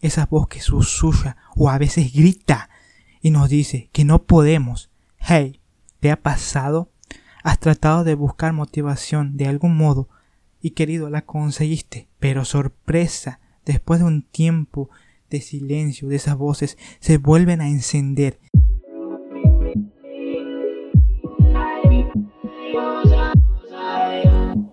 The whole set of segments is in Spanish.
esa voz que susurra o a veces grita y nos dice que no podemos. Hey, ¿te ha pasado? Has tratado de buscar motivación de algún modo y querido la conseguiste, pero sorpresa, después de un tiempo de silencio de esas voces se vuelven a encender.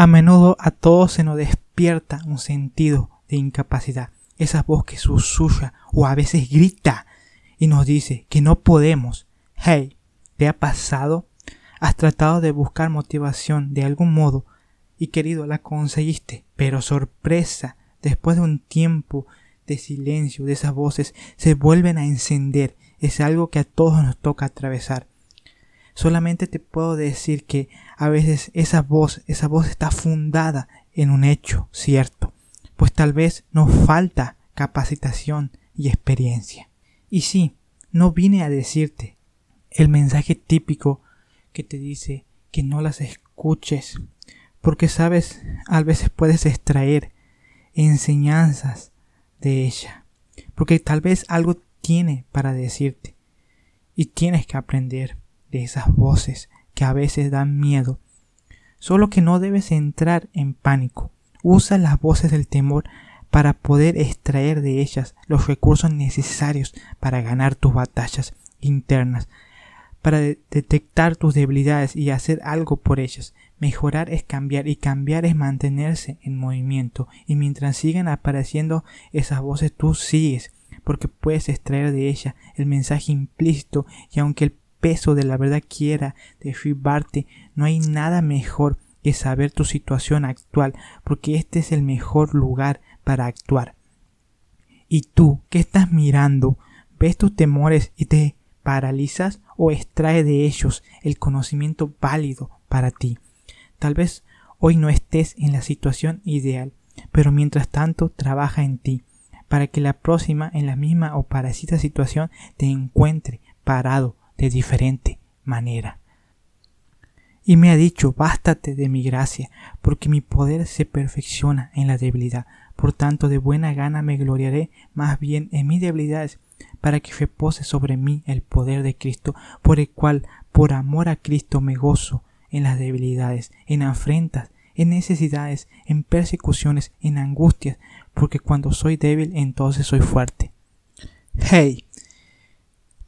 A menudo a todos se nos despierta un sentido de incapacidad, esa voz que susurra o a veces grita y nos dice que no podemos. Hey, ¿te ha pasado? Has tratado de buscar motivación de algún modo y querido la conseguiste, pero sorpresa, después de un tiempo de silencio, de esas voces, se vuelven a encender. Es algo que a todos nos toca atravesar. Solamente te puedo decir que a veces esa voz, esa voz está fundada en un hecho cierto, pues tal vez nos falta capacitación y experiencia. Y sí, no vine a decirte el mensaje típico que te dice que no las escuches, porque sabes, a veces puedes extraer enseñanzas de ella, porque tal vez algo tiene para decirte y tienes que aprender de esas voces que a veces dan miedo. Solo que no debes entrar en pánico. Usa las voces del temor para poder extraer de ellas los recursos necesarios para ganar tus batallas internas, para detectar tus debilidades y hacer algo por ellas. Mejorar es cambiar y cambiar es mantenerse en movimiento. Y mientras sigan apareciendo esas voces, tú sigues, porque puedes extraer de ella el mensaje implícito y aunque el peso de la verdad quiera derribarte, no hay nada mejor que saber tu situación actual, porque este es el mejor lugar para actuar. ¿Y tú qué estás mirando? ¿Ves tus temores y te paralizas o extrae de ellos el conocimiento válido para ti? Tal vez hoy no estés en la situación ideal, pero mientras tanto trabaja en ti, para que la próxima en la misma o parecida situación te encuentre parado de diferente manera. Y me ha dicho, bástate de mi gracia, porque mi poder se perfecciona en la debilidad. Por tanto, de buena gana me gloriaré más bien en mis debilidades, para que repose sobre mí el poder de Cristo, por el cual, por amor a Cristo, me gozo en las debilidades, en afrentas, en necesidades, en persecuciones, en angustias, porque cuando soy débil entonces soy fuerte. Hey,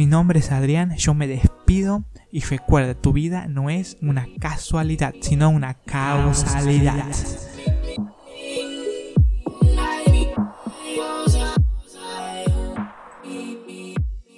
Mi nombre es Adrián, yo me despido y recuerda, tu vida no es una casualidad, sino una causalidad.